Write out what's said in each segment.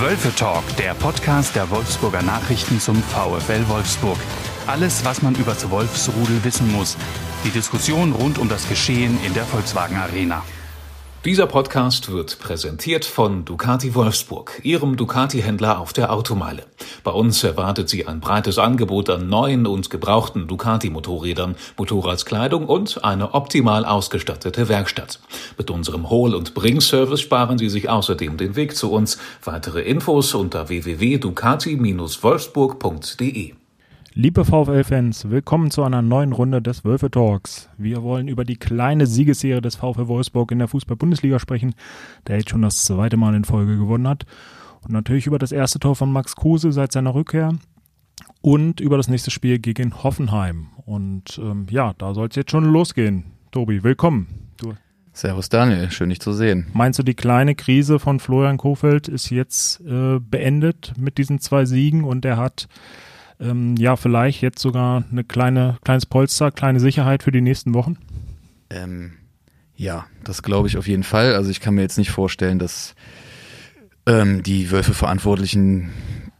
Wölfe Talk, der Podcast der Wolfsburger Nachrichten zum VfL Wolfsburg. Alles, was man über das Wolfsrudel wissen muss. Die Diskussion rund um das Geschehen in der Volkswagen Arena. Dieser Podcast wird präsentiert von Ducati Wolfsburg, Ihrem Ducati-Händler auf der Automeile. Bei uns erwartet Sie ein breites Angebot an neuen und gebrauchten Ducati-Motorrädern, Motorradskleidung und eine optimal ausgestattete Werkstatt. Mit unserem Hol- und Bring-Service sparen Sie sich außerdem den Weg zu uns. Weitere Infos unter www.ducati-wolfsburg.de. Liebe VfL-Fans, willkommen zu einer neuen Runde des Wölfe Talks. Wir wollen über die kleine Siegesserie des VfL Wolfsburg in der Fußball-Bundesliga sprechen, der jetzt schon das zweite Mal in Folge gewonnen hat. Und natürlich über das erste Tor von Max Kruse seit seiner Rückkehr und über das nächste Spiel gegen Hoffenheim. Und ähm, ja, da soll es jetzt schon losgehen. Tobi, willkommen. Du Servus Daniel, schön dich zu sehen. Meinst du, die kleine Krise von Florian Kofeld ist jetzt äh, beendet mit diesen zwei Siegen und er hat ähm, ja, vielleicht jetzt sogar eine kleine, kleines Polster, kleine Sicherheit für die nächsten Wochen? Ähm, ja, das glaube ich auf jeden Fall. Also ich kann mir jetzt nicht vorstellen, dass ähm, die Wölfe-Verantwortlichen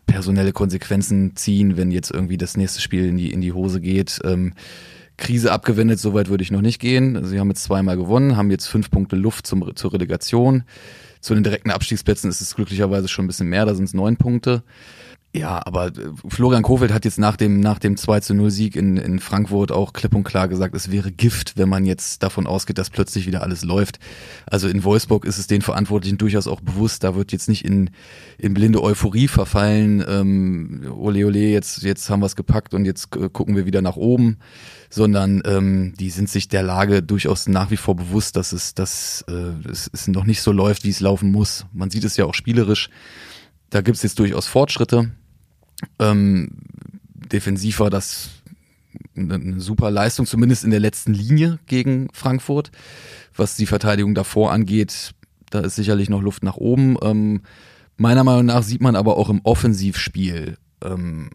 personelle Konsequenzen ziehen, wenn jetzt irgendwie das nächste Spiel in die, in die Hose geht. Ähm, Krise abgewendet, soweit würde ich noch nicht gehen. Sie haben jetzt zweimal gewonnen, haben jetzt fünf Punkte Luft zum, zur Relegation. Zu den direkten Abstiegsplätzen ist es glücklicherweise schon ein bisschen mehr, da sind es neun Punkte. Ja, aber äh, Florian Kofeld hat jetzt nach dem, nach dem 2 zu 0 Sieg in, in Frankfurt auch klipp und klar gesagt, es wäre Gift, wenn man jetzt davon ausgeht, dass plötzlich wieder alles läuft. Also in Wolfsburg ist es den Verantwortlichen durchaus auch bewusst, da wird jetzt nicht in, in blinde Euphorie verfallen, ähm, ole ole, jetzt, jetzt haben wir es gepackt und jetzt gucken wir wieder nach oben, sondern ähm, die sind sich der Lage durchaus nach wie vor bewusst, dass es, dass, äh, es, es noch nicht so läuft, wie es laufen muss. Man sieht es ja auch spielerisch. Da gibt es jetzt durchaus Fortschritte ähm, defensiv war das eine super Leistung, zumindest in der letzten Linie gegen Frankfurt. Was die Verteidigung davor angeht, da ist sicherlich noch Luft nach oben. Ähm, meiner Meinung nach sieht man aber auch im Offensivspiel ähm,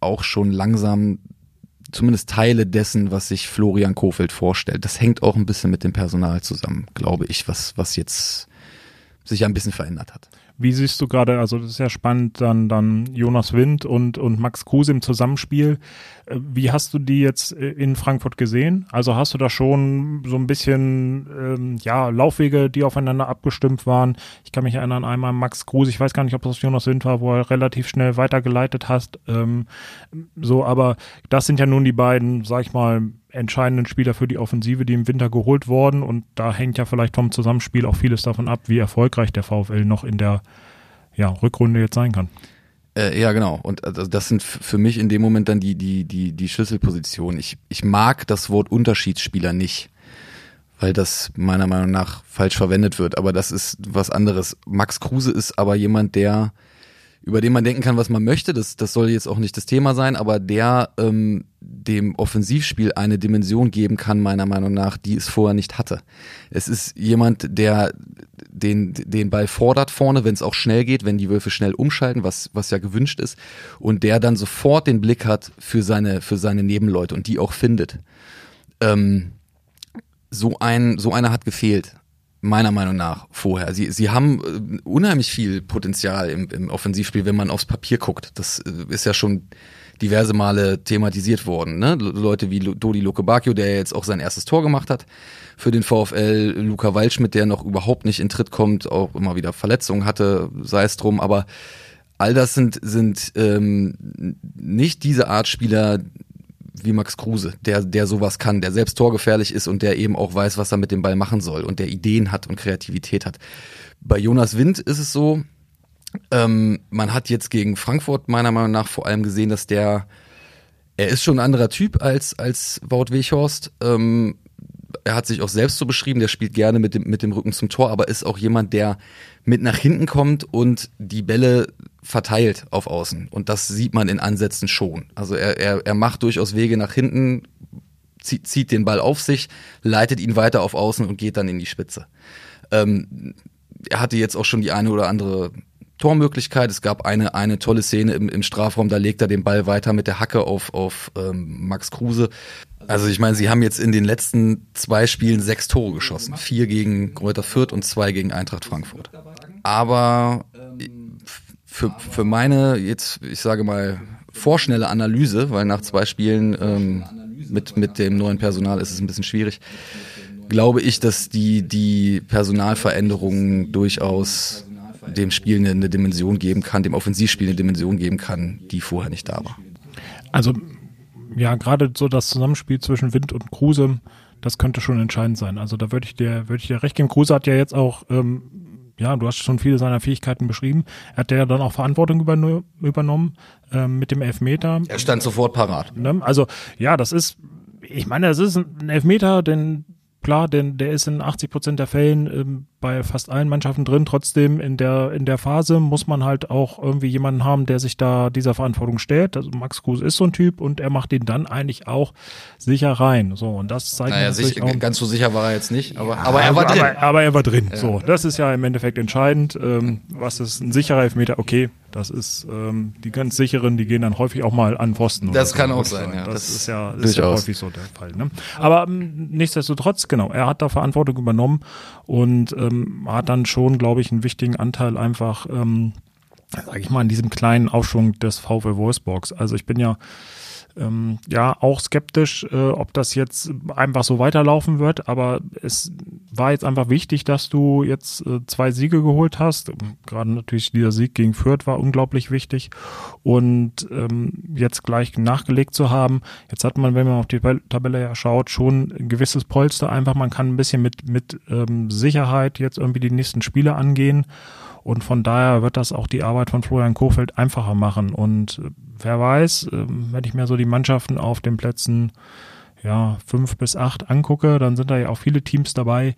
auch schon langsam zumindest Teile dessen, was sich Florian Kofeld vorstellt. Das hängt auch ein bisschen mit dem Personal zusammen, glaube ich, was, was jetzt sich ein bisschen verändert hat. Wie siehst du gerade, also das ist ja spannend, dann, dann Jonas Wind und, und Max Kruse im Zusammenspiel. Äh, wie hast du die jetzt äh, in Frankfurt gesehen? Also hast du da schon so ein bisschen, ähm, ja, Laufwege, die aufeinander abgestimmt waren? Ich kann mich erinnern, einmal Max Kruse, ich weiß gar nicht, ob das Jonas Wind war, wo er relativ schnell weitergeleitet hast. Ähm, so, aber das sind ja nun die beiden, sag ich mal, entscheidenden Spieler für die Offensive, die im Winter geholt wurden. Und da hängt ja vielleicht vom Zusammenspiel auch vieles davon ab, wie erfolgreich der VfL noch in der ja, Rückrunde jetzt sein kann. Äh, ja, genau. Und also das sind für mich in dem Moment dann die, die, die, die Schlüsselpositionen. Ich, ich mag das Wort Unterschiedsspieler nicht, weil das meiner Meinung nach falsch verwendet wird. Aber das ist was anderes. Max Kruse ist aber jemand, der über den man denken kann, was man möchte. Das, das soll jetzt auch nicht das Thema sein, aber der ähm, dem Offensivspiel eine Dimension geben kann, meiner Meinung nach, die es vorher nicht hatte. Es ist jemand, der den, den Ball fordert vorne, wenn es auch schnell geht, wenn die Würfe schnell umschalten, was, was ja gewünscht ist, und der dann sofort den Blick hat für seine, für seine Nebenleute und die auch findet. Ähm, so ein, so einer hat gefehlt meiner Meinung nach vorher. Sie, sie haben äh, unheimlich viel Potenzial im, im Offensivspiel, wenn man aufs Papier guckt. Das äh, ist ja schon diverse Male thematisiert worden. Ne? Leute wie Dodi Lukebakio, der jetzt auch sein erstes Tor gemacht hat für den VfL, Luca Waldschmidt, der noch überhaupt nicht in Tritt kommt, auch immer wieder Verletzungen hatte, sei es drum, aber all das sind, sind ähm, nicht diese Art Spieler, wie Max Kruse, der, der sowas kann, der selbst torgefährlich ist und der eben auch weiß, was er mit dem Ball machen soll und der Ideen hat und Kreativität hat. Bei Jonas Wind ist es so, ähm, man hat jetzt gegen Frankfurt meiner Meinung nach vor allem gesehen, dass der, er ist schon ein anderer Typ als, als Wout Weghorst. Ähm, er hat sich auch selbst so beschrieben, der spielt gerne mit dem, mit dem Rücken zum Tor, aber ist auch jemand, der mit nach hinten kommt und die Bälle verteilt auf Außen. Und das sieht man in Ansätzen schon. Also er, er, er macht durchaus Wege nach hinten, zieht, zieht den Ball auf sich, leitet ihn weiter auf Außen und geht dann in die Spitze. Ähm, er hatte jetzt auch schon die eine oder andere Tormöglichkeit. Es gab eine, eine tolle Szene im, im Strafraum, da legt er den Ball weiter mit der Hacke auf, auf ähm, Max Kruse. Also ich meine, sie haben jetzt in den letzten zwei Spielen sechs Tore geschossen. Vier gegen Kräuter Fürth und zwei gegen Eintracht Frankfurt. Aber für, für meine, jetzt, ich sage mal, vorschnelle Analyse, weil nach zwei Spielen ähm, mit, mit dem neuen Personal ist es ein bisschen schwierig, glaube ich, dass die, die Personalveränderungen durchaus dem Spiel eine, eine Dimension geben kann, dem Offensivspiel eine Dimension geben kann, die vorher nicht da war. Also ja, gerade so das Zusammenspiel zwischen Wind und Kruse, das könnte schon entscheidend sein. Also da würde ich dir, würde ich dir recht geben. Kruse hat ja jetzt auch, ähm, ja, du hast schon viele seiner Fähigkeiten beschrieben. Er hat ja dann auch Verantwortung übernommen ähm, mit dem Elfmeter. Er stand sofort parat. Ne? Also ja, das ist, ich meine, das ist ein Elfmeter, denn klar, denn der ist in 80 Prozent der Fällen ähm, bei fast allen Mannschaften drin. Trotzdem in der in der Phase muss man halt auch irgendwie jemanden haben, der sich da dieser Verantwortung stellt. Also Max Kruse ist so ein Typ und er macht ihn dann eigentlich auch sicher rein. So und das zeigt naja, sich, auch, ganz so sicher war er jetzt nicht, aber, ja, aber er war drin. Aber, aber er war drin. Ja. So, das ist ja im Endeffekt entscheidend. Ähm, was ist ein sicherer Elfmeter? Okay, das ist ähm, die ganz sicheren, die gehen dann häufig auch mal an Pfosten. Das so. kann auch sein, ja. Das, das ist ja, ist ja häufig so der Fall. Ne? Aber ähm, nichtsdestotrotz, genau, er hat da Verantwortung übernommen und ähm, hat dann schon, glaube ich, einen wichtigen Anteil einfach, ähm, sage ich mal, in diesem kleinen Aufschwung des VW Wolfsburgs. Also ich bin ja ähm, ja auch skeptisch, äh, ob das jetzt einfach so weiterlaufen wird. Aber es war jetzt einfach wichtig, dass du jetzt äh, zwei Siege geholt hast. Gerade natürlich dieser Sieg gegen Fürth war unglaublich wichtig. Und ähm, jetzt gleich nachgelegt zu haben. Jetzt hat man, wenn man auf die Tabelle ja schaut, schon ein gewisses Polster einfach. Man kann ein bisschen mit, mit ähm, Sicherheit jetzt irgendwie die nächsten Spiele angehen. Und von daher wird das auch die Arbeit von Florian Kofeld einfacher machen. Und äh, wer weiß, ähm, wenn ich mir so die Mannschaften auf den Plätzen ja, fünf bis acht angucke, dann sind da ja auch viele Teams dabei,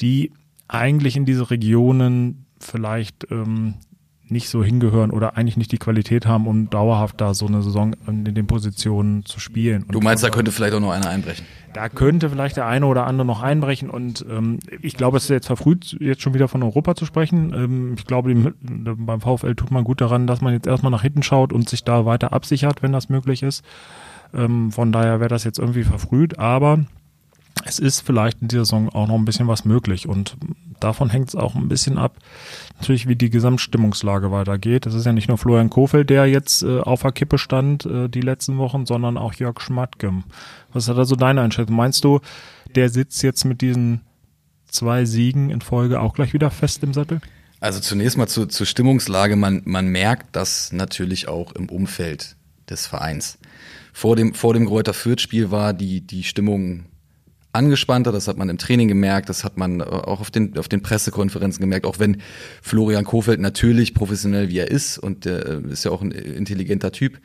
die eigentlich in diese Regionen vielleicht ähm, nicht so hingehören oder eigentlich nicht die Qualität haben, um dauerhaft da so eine Saison in den Positionen zu spielen. Und du meinst, da könnte vielleicht auch noch einer einbrechen? Da könnte vielleicht der eine oder andere noch einbrechen und ähm, ich glaube, es ist jetzt verfrüht, jetzt schon wieder von Europa zu sprechen. Ähm, ich glaube, beim VfL tut man gut daran, dass man jetzt erstmal nach hinten schaut und sich da weiter absichert, wenn das möglich ist. Ähm, von daher wäre das jetzt irgendwie verfrüht, aber es ist vielleicht in dieser Saison auch noch ein bisschen was möglich und davon hängt es auch ein bisschen ab, natürlich wie die Gesamtstimmungslage weitergeht. Es ist ja nicht nur Florian Kofeld, der jetzt äh, auf der Kippe stand äh, die letzten Wochen, sondern auch Jörg Schmatke. Was hat also deine Einschätzung? Meinst du, der sitzt jetzt mit diesen zwei Siegen in Folge auch gleich wieder fest im Sattel? Also zunächst mal zu, zur Stimmungslage. Man, man merkt das natürlich auch im Umfeld des Vereins. Vor dem, vor dem Greuther Fürth-Spiel war die, die Stimmung angespannter, das hat man im Training gemerkt, das hat man äh, auch auf den, auf den Pressekonferenzen gemerkt, auch wenn Florian Kofeld natürlich professionell wie er ist und der ist ja auch ein intelligenter Typ,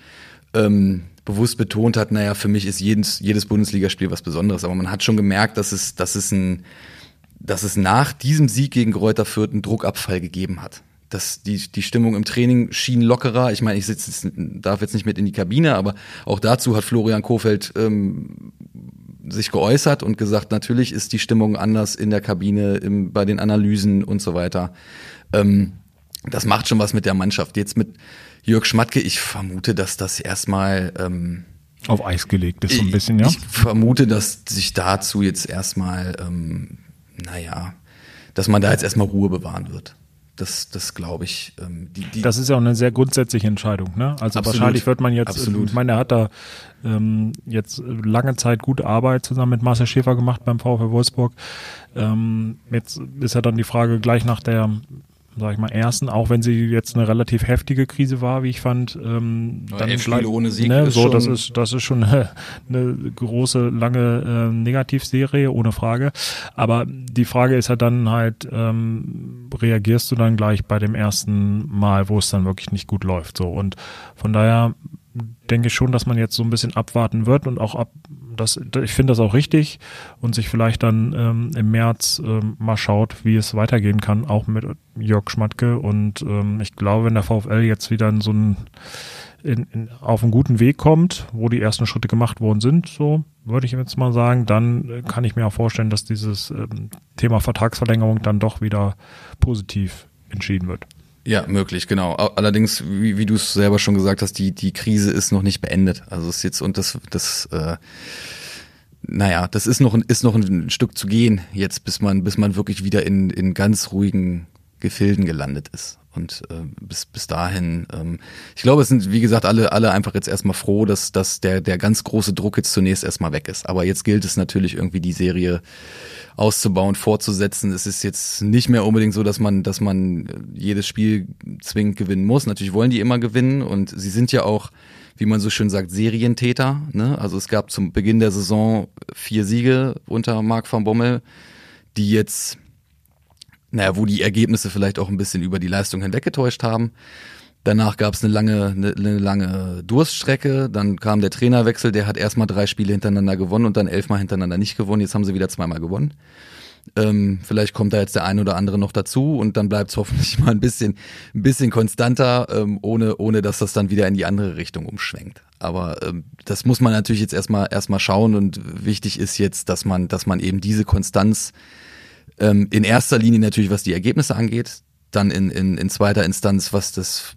ähm, bewusst betont hat, naja, für mich ist jedes, jedes Bundesligaspiel was Besonderes, aber man hat schon gemerkt, dass es, dass es ein, dass es nach diesem Sieg gegen Greuther Fürth einen Druckabfall gegeben hat. Das, die, die Stimmung im Training schien lockerer. Ich meine, ich sitze, darf jetzt nicht mit in die Kabine, aber auch dazu hat Florian Kofeld ähm, sich geäußert und gesagt, natürlich ist die Stimmung anders in der Kabine, im, bei den Analysen und so weiter. Ähm, das macht schon was mit der Mannschaft. Jetzt mit Jörg Schmatke, ich vermute, dass das erstmal ähm, auf Eis gelegt ist, so ein bisschen, ja. Ich vermute, dass sich dazu jetzt erstmal, ähm, naja, dass man da jetzt erstmal Ruhe bewahren wird. Das, das glaube ich. Ähm, die, die das ist ja auch eine sehr grundsätzliche Entscheidung. Ne? Also absolut, wahrscheinlich wird man jetzt, absolut. ich meine, er hat da ähm, jetzt lange Zeit gute Arbeit zusammen mit Marcel Schäfer gemacht beim VfL Wolfsburg. Ähm, jetzt ist ja dann die Frage gleich nach der sag ich mal, ersten, auch wenn sie jetzt eine relativ heftige Krise war, wie ich fand. Ähm, dann elf Spiele ohne Sieg. Ne, so, das ist, das ist schon eine, eine große, lange äh, Negativserie, ohne Frage. Aber die Frage ist ja dann halt, ähm, reagierst du dann gleich bei dem ersten Mal, wo es dann wirklich nicht gut läuft. So. Und von daher denke ich schon, dass man jetzt so ein bisschen abwarten wird und auch ab, das, ich finde das auch richtig und sich vielleicht dann ähm, im März ähm, mal schaut, wie es weitergehen kann, auch mit Jörg Schmatke. Und ähm, ich glaube, wenn der VfL jetzt wieder in so einen, in, in, auf einen guten Weg kommt, wo die ersten Schritte gemacht worden sind, so würde ich jetzt mal sagen, dann äh, kann ich mir auch vorstellen, dass dieses ähm, Thema Vertragsverlängerung dann doch wieder positiv entschieden wird. Ja, möglich, genau. Allerdings, wie, wie du es selber schon gesagt hast, die, die Krise ist noch nicht beendet. Also es ist jetzt und das, das, äh, naja, das ist noch, ist noch ein Stück zu gehen jetzt, bis man, bis man wirklich wieder in, in ganz ruhigen Gefilden gelandet ist. Und äh, bis, bis dahin, ähm, ich glaube, es sind, wie gesagt, alle, alle einfach jetzt erstmal froh, dass, dass der, der ganz große Druck jetzt zunächst erstmal weg ist. Aber jetzt gilt es natürlich irgendwie die Serie auszubauen, fortzusetzen. Es ist jetzt nicht mehr unbedingt so, dass man, dass man jedes Spiel zwingend gewinnen muss. Natürlich wollen die immer gewinnen und sie sind ja auch, wie man so schön sagt, Serientäter. Ne? Also es gab zum Beginn der Saison vier Siege unter Marc van Bommel, die jetzt, naja, wo die Ergebnisse vielleicht auch ein bisschen über die Leistung hinweggetäuscht haben. Danach gab es eine lange, eine, eine lange Durststrecke. Dann kam der Trainerwechsel, der hat erstmal drei Spiele hintereinander gewonnen und dann elfmal hintereinander nicht gewonnen. Jetzt haben sie wieder zweimal gewonnen. Ähm, vielleicht kommt da jetzt der eine oder andere noch dazu und dann bleibt es hoffentlich mal ein bisschen, ein bisschen konstanter, ähm, ohne, ohne dass das dann wieder in die andere Richtung umschwenkt. Aber ähm, das muss man natürlich jetzt erstmal erstmal schauen und wichtig ist jetzt, dass man, dass man eben diese Konstanz ähm, in erster Linie natürlich, was die Ergebnisse angeht, dann in, in, in zweiter Instanz, was das,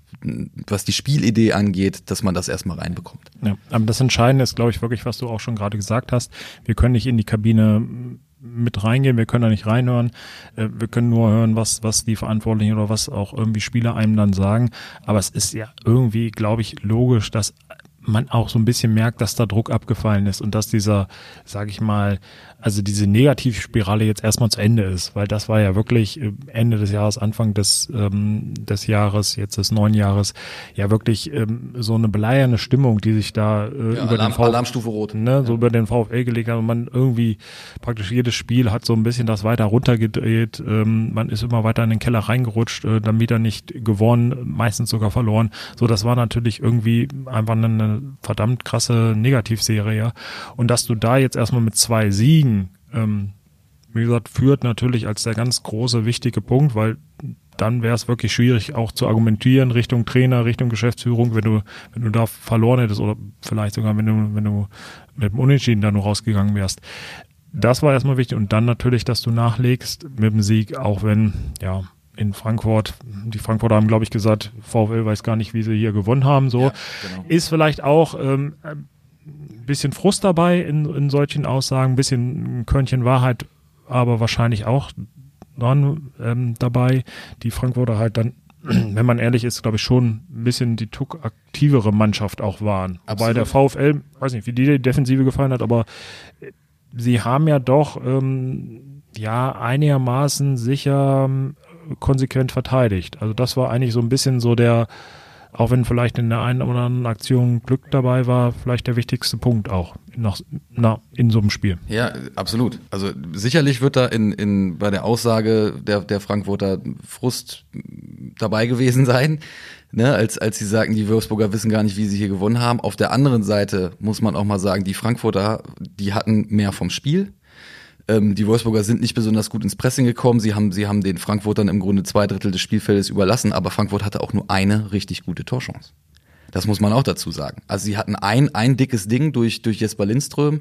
was die Spielidee angeht, dass man das erstmal reinbekommt. Ja, aber das Entscheidende ist, glaube ich, wirklich, was du auch schon gerade gesagt hast. Wir können nicht in die Kabine mit reingehen, wir können da nicht reinhören, äh, wir können nur hören, was, was die Verantwortlichen oder was auch irgendwie Spieler einem dann sagen. Aber es ist ja irgendwie, glaube ich, logisch, dass man auch so ein bisschen merkt, dass da Druck abgefallen ist und dass dieser, sage ich mal, also diese Negativspirale jetzt erstmal zu Ende ist, weil das war ja wirklich äh, Ende des Jahres, Anfang des, ähm, des Jahres, jetzt des neuen Jahres, ja wirklich ähm, so eine beleierne Stimmung, die sich da äh, ja, über Alarm, den VfL, Alarmstufe Rot. Ne, so über den VfL gelegt hat und man irgendwie praktisch jedes Spiel hat so ein bisschen das weiter runtergedreht, ähm, man ist immer weiter in den Keller reingerutscht, äh, dann wieder nicht gewonnen, meistens sogar verloren. So, das war natürlich irgendwie einfach eine, verdammt krasse Negativserie. Und dass du da jetzt erstmal mit zwei Siegen ähm, wie gesagt, führt natürlich als der ganz große, wichtige Punkt, weil dann wäre es wirklich schwierig, auch zu argumentieren Richtung Trainer, Richtung Geschäftsführung, wenn du, wenn du da verloren hättest oder vielleicht sogar, wenn du, wenn du mit dem Unentschieden da nur rausgegangen wärst. Das war erstmal wichtig und dann natürlich, dass du nachlegst mit dem Sieg, auch wenn, ja, in Frankfurt, die Frankfurter haben, glaube ich, gesagt, VfL weiß gar nicht, wie sie hier gewonnen haben, so. Ja, genau. Ist vielleicht auch, ähm, bisschen Frust dabei in, in solchen Aussagen, ein bisschen ein Körnchen Wahrheit, aber wahrscheinlich auch dran ähm, dabei. Die Frankfurter halt dann, wenn man ehrlich ist, glaube ich schon ein bisschen die Tuck aktivere Mannschaft auch waren. Wobei der VfL, weiß nicht, wie die, die Defensive gefallen hat, aber sie haben ja doch ähm, ja einigermaßen sicher ähm, konsequent verteidigt. Also das war eigentlich so ein bisschen so der auch wenn vielleicht in der einen oder anderen Aktion Glück dabei war, vielleicht der wichtigste Punkt auch nach, na, in so einem Spiel. Ja, absolut. Also sicherlich wird da in, in, bei der Aussage der, der Frankfurter Frust dabei gewesen sein, ne, als, als sie sagten, die Würzburger wissen gar nicht, wie sie hier gewonnen haben. Auf der anderen Seite muss man auch mal sagen, die Frankfurter, die hatten mehr vom Spiel ähm, die Wolfsburger sind nicht besonders gut ins Pressing gekommen. Sie haben, sie haben den Frankfurtern im Grunde zwei Drittel des Spielfeldes überlassen, aber Frankfurt hatte auch nur eine richtig gute Torchance. Das muss man auch dazu sagen. Also sie hatten ein, ein dickes Ding durch, durch Jesper Lindström.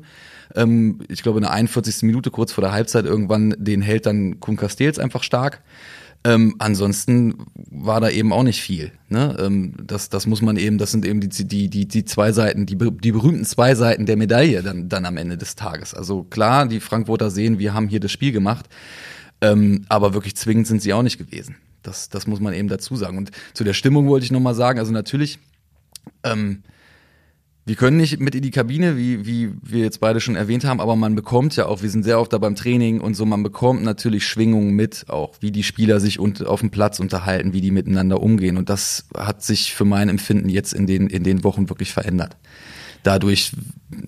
Ähm, ich glaube, in der 41. Minute, kurz vor der Halbzeit, irgendwann, den hält dann Kuhn Castells einfach stark. Ähm, ansonsten war da eben auch nicht viel. Ne? Ähm, das, das muss man eben, das sind eben die, die, die, die zwei Seiten, die, die berühmten zwei Seiten der Medaille dann, dann am Ende des Tages. Also klar, die Frankfurter sehen, wir haben hier das Spiel gemacht, ähm, aber wirklich zwingend sind sie auch nicht gewesen. Das, das muss man eben dazu sagen. Und zu der Stimmung wollte ich nochmal sagen, also natürlich, ähm, wir können nicht mit in die Kabine, wie, wie wir jetzt beide schon erwähnt haben, aber man bekommt ja auch, wir sind sehr oft da beim Training und so, man bekommt natürlich Schwingungen mit, auch wie die Spieler sich und, auf dem Platz unterhalten, wie die miteinander umgehen. Und das hat sich für mein Empfinden jetzt in den, in den Wochen wirklich verändert. Dadurch,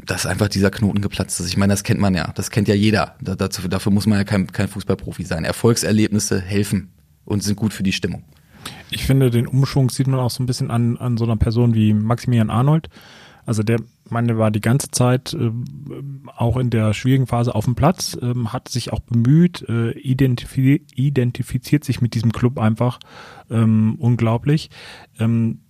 dass einfach dieser Knoten geplatzt ist. Ich meine, das kennt man ja, das kennt ja jeder. Da, dazu, dafür muss man ja kein, kein Fußballprofi sein. Erfolgserlebnisse helfen und sind gut für die Stimmung. Ich finde, den Umschwung sieht man auch so ein bisschen an, an so einer Person wie Maximilian Arnold also der der war die ganze Zeit äh, auch in der schwierigen Phase auf dem Platz, äh, hat sich auch bemüht, äh, identifiz identifiziert sich mit diesem Club einfach ähm, unglaublich. Ähm,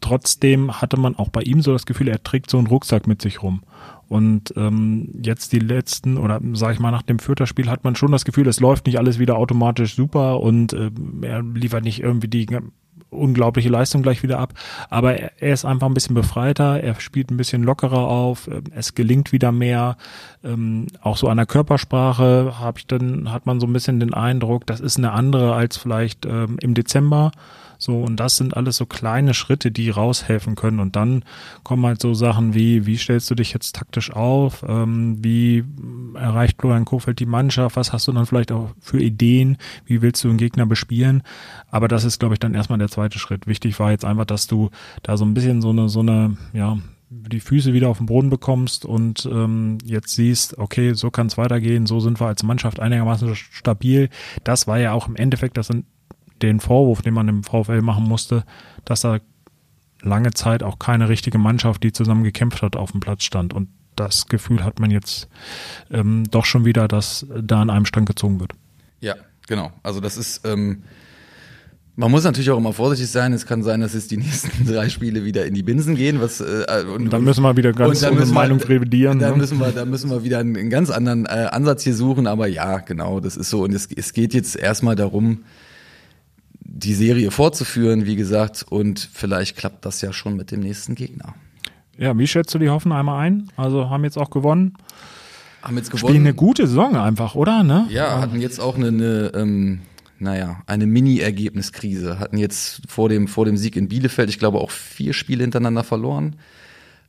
trotzdem hatte man auch bei ihm so das Gefühl, er trägt so einen Rucksack mit sich rum. Und ähm, jetzt die letzten, oder sage ich mal, nach dem Fürther-Spiel hat man schon das Gefühl, es läuft nicht alles wieder automatisch super und äh, er liefert nicht irgendwie die unglaubliche Leistung gleich wieder ab. Aber er, ist einfach ein bisschen befreiter, er spielt ein bisschen lockerer auf, ähm, es gelingt wieder mehr. Ähm, auch so an der Körpersprache habe ich dann, hat man so ein bisschen den Eindruck, das ist eine andere als vielleicht ähm, im Dezember. So, und das sind alles so kleine Schritte, die raushelfen können. Und dann kommen halt so Sachen wie, wie stellst du dich jetzt taktisch auf? Ähm, wie erreicht Florian Kofeld die Mannschaft? Was hast du dann vielleicht auch für Ideen? Wie willst du einen Gegner bespielen? Aber das ist, glaube ich, dann erstmal der zweite Schritt. Wichtig war jetzt einfach, dass du da so ein bisschen so eine, so eine, ja, die Füße wieder auf den Boden bekommst und ähm, jetzt siehst, okay, so kann es weitergehen, so sind wir als Mannschaft einigermaßen stabil. Das war ja auch im Endeffekt das den Vorwurf, den man im VfL machen musste, dass da lange Zeit auch keine richtige Mannschaft, die zusammen gekämpft hat, auf dem Platz stand. Und das Gefühl hat man jetzt ähm, doch schon wieder, dass da an einem Strang gezogen wird. Ja, genau. Also das ist ähm, man muss natürlich auch immer vorsichtig sein. Es kann sein, dass es die nächsten drei Spiele wieder in die Binsen gehen. Was, äh, und, dann müssen wir wieder ganz unsere Meinung revidieren. Da ne? müssen wir, da müssen wir wieder einen, einen ganz anderen äh, Ansatz hier suchen. Aber ja, genau, das ist so. Und es, es geht jetzt erstmal darum, die Serie fortzuführen, wie gesagt. Und vielleicht klappt das ja schon mit dem nächsten Gegner. Ja, wie schätzt du die Hoffenheimer ein? Also haben jetzt auch gewonnen. Haben jetzt gewonnen. Spielen eine gute Saison einfach, oder? Ne? Ja, hatten jetzt auch eine, eine ähm, naja, eine Mini-Ergebniskrise. Hatten jetzt vor dem, vor dem Sieg in Bielefeld, ich glaube, auch vier Spiele hintereinander verloren.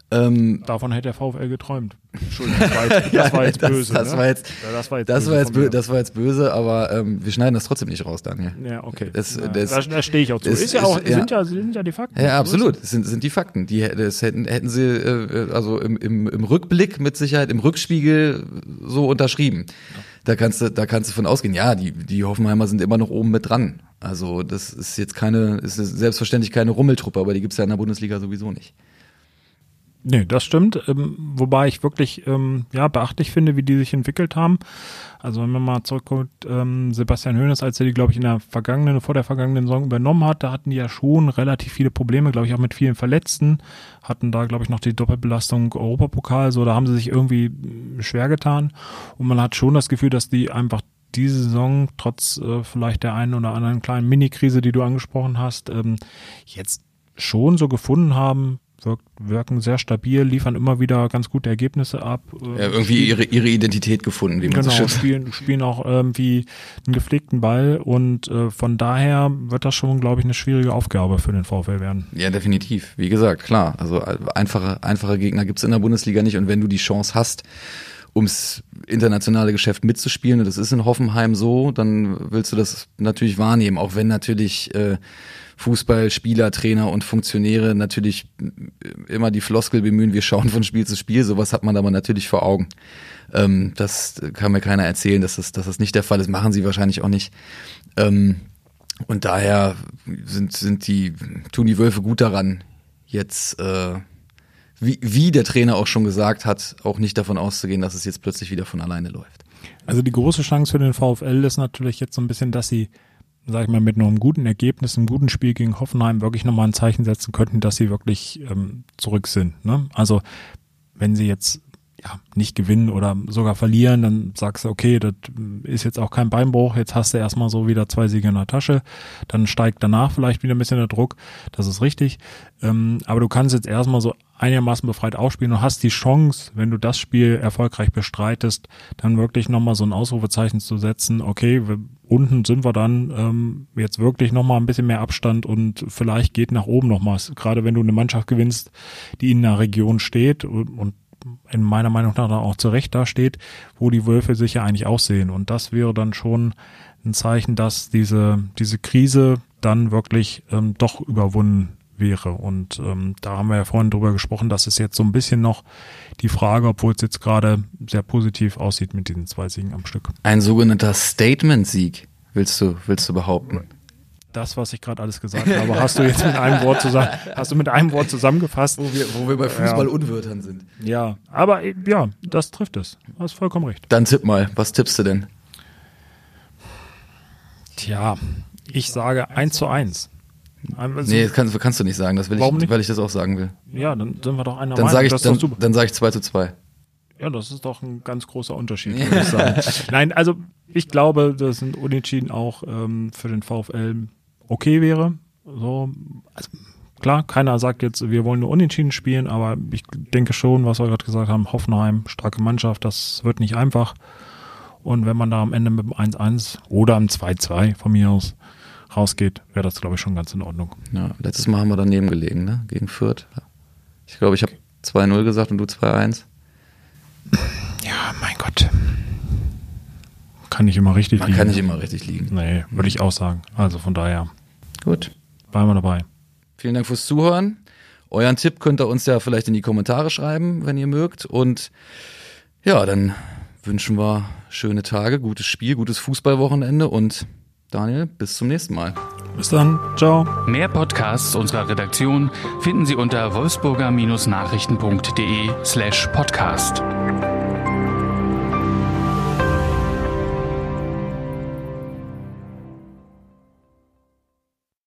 Ähm, Davon hätte der VfL geträumt. Entschuldigung, das war jetzt, das war jetzt böse. Das, das, ne? war jetzt, ja, das war jetzt, das, böse war jetzt böse, das war jetzt böse, aber ähm, wir schneiden das trotzdem nicht raus, Daniel. Ja, okay. Das, ja, das, da, da stehe ich auch zu. Ist, ist ja auch, ja. Sind, ja, sind ja die Fakten. Ja, absolut. Das sind, sind die Fakten. Die das hätten, hätten sie äh, also im, im, im Rückblick mit Sicherheit, im Rückspiegel so unterschrieben. Ja. Da kannst du, da kannst du von ausgehen, ja, die, die Hoffenheimer sind immer noch oben mit dran. Also das ist jetzt keine, ist selbstverständlich keine Rummeltruppe, aber die gibt's ja in der Bundesliga sowieso nicht. Nee, das stimmt. Ähm, wobei ich wirklich ähm, ja, beachtlich finde, wie die sich entwickelt haben. Also wenn man mal zurückguckt, ähm, Sebastian Hoeneß, als er die, glaube ich, in der vergangenen, vor der vergangenen Saison übernommen hat, da hatten die ja schon relativ viele Probleme, glaube ich, auch mit vielen Verletzten. Hatten da, glaube ich, noch die Doppelbelastung Europapokal, so da haben sie sich irgendwie schwer getan. Und man hat schon das Gefühl, dass die einfach diese Saison, trotz äh, vielleicht der einen oder anderen kleinen Mini-Krise, die du angesprochen hast, ähm, jetzt schon so gefunden haben, wirk, wirken sehr stabil, liefern immer wieder ganz gute Ergebnisse ab. Äh, ja, irgendwie ihre, ihre Identität gefunden, wie man genau, so schön spielen, spielen auch irgendwie einen gepflegten Ball und äh, von daher wird das schon, glaube ich, eine schwierige Aufgabe für den VfL werden. Ja, definitiv. Wie gesagt, klar. Also äh, einfache, einfache Gegner gibt's in der Bundesliga nicht und wenn du die Chance hast, ums internationale Geschäft mitzuspielen, und das ist in Hoffenheim so, dann willst du das natürlich wahrnehmen, auch wenn natürlich äh, Fußballspieler, Trainer und Funktionäre natürlich immer die Floskel bemühen, wir schauen von Spiel zu Spiel. Sowas hat man aber natürlich vor Augen. Ähm, das kann mir keiner erzählen, dass das, dass das nicht der Fall ist. Machen sie wahrscheinlich auch nicht. Ähm, und daher sind, sind die, tun die Wölfe gut daran, jetzt, äh, wie, wie der Trainer auch schon gesagt hat, auch nicht davon auszugehen, dass es jetzt plötzlich wieder von alleine läuft. Also die große Chance für den VfL ist natürlich jetzt so ein bisschen, dass sie sag ich mal, mit einem guten Ergebnis, einem guten Spiel gegen Hoffenheim wirklich nochmal ein Zeichen setzen könnten, dass sie wirklich ähm, zurück sind. Ne? Also wenn sie jetzt ja, nicht gewinnen oder sogar verlieren, dann sagst du, okay, das ist jetzt auch kein Beinbruch, jetzt hast du erstmal so wieder zwei Siege in der Tasche, dann steigt danach vielleicht wieder ein bisschen der Druck, das ist richtig, ähm, aber du kannst jetzt erstmal so einigermaßen befreit aufspielen und hast die Chance, wenn du das Spiel erfolgreich bestreitest, dann wirklich nochmal so ein Ausrufezeichen zu setzen, okay, wir, unten sind wir dann ähm, jetzt wirklich nochmal ein bisschen mehr Abstand und vielleicht geht nach oben nochmal, gerade wenn du eine Mannschaft gewinnst, die in einer Region steht und, und in meiner Meinung nach auch zu Recht dasteht, wo die Wölfe sich ja eigentlich aussehen. Und das wäre dann schon ein Zeichen, dass diese, diese Krise dann wirklich ähm, doch überwunden wäre. Und ähm, da haben wir ja vorhin drüber gesprochen, dass es jetzt so ein bisschen noch die Frage, obwohl es jetzt gerade sehr positiv aussieht mit diesen zwei Siegen am Stück. Ein sogenannter Statement-Sieg, willst du, willst du behaupten? das, was ich gerade alles gesagt habe, hast du jetzt mit einem Wort zusammen, hast du mit einem Wort zusammengefasst. Wo wir, wo wir bei Fußball-Unwörtern sind. Ja, aber ja, das trifft es. Du hast vollkommen recht. Dann tipp mal, was tippst du denn? Tja, ich sage 1 zu 1. Also, nee, das kannst, kannst, du nicht sagen, das will Warum ich, nicht? weil ich das auch sagen will. Ja, dann sind wir doch einer dann Meinung. Sag ich, dann, dann sage ich 2 zu 2. Ja, das ist doch ein ganz großer Unterschied, würde ich sagen. Nein, also ich glaube, das sind Unentschieden auch ähm, für den VfL okay wäre. So, also klar, keiner sagt jetzt, wir wollen nur unentschieden spielen, aber ich denke schon, was wir gerade gesagt haben, Hoffenheim, starke Mannschaft, das wird nicht einfach. Und wenn man da am Ende mit dem 1-1 oder am 2-2 von mir aus rausgeht, wäre das, glaube ich, schon ganz in Ordnung. Ja, letztes Mal haben wir daneben gelegen, ne? Gegen Fürth. Ich glaube, ich habe 2-0 gesagt und du 2-1. Ja, mein Gott. Kann nicht immer richtig Man liegen. kann nicht immer richtig liegen. Nee, würde ich auch sagen. Also von daher, Gut. bleiben wir dabei. Vielen Dank fürs Zuhören. Euren Tipp könnt ihr uns ja vielleicht in die Kommentare schreiben, wenn ihr mögt. Und ja, dann wünschen wir schöne Tage, gutes Spiel, gutes Fußballwochenende und Daniel, bis zum nächsten Mal. Bis dann. Ciao. Mehr Podcasts unserer Redaktion finden Sie unter wolfsburger-nachrichten.de slash podcast.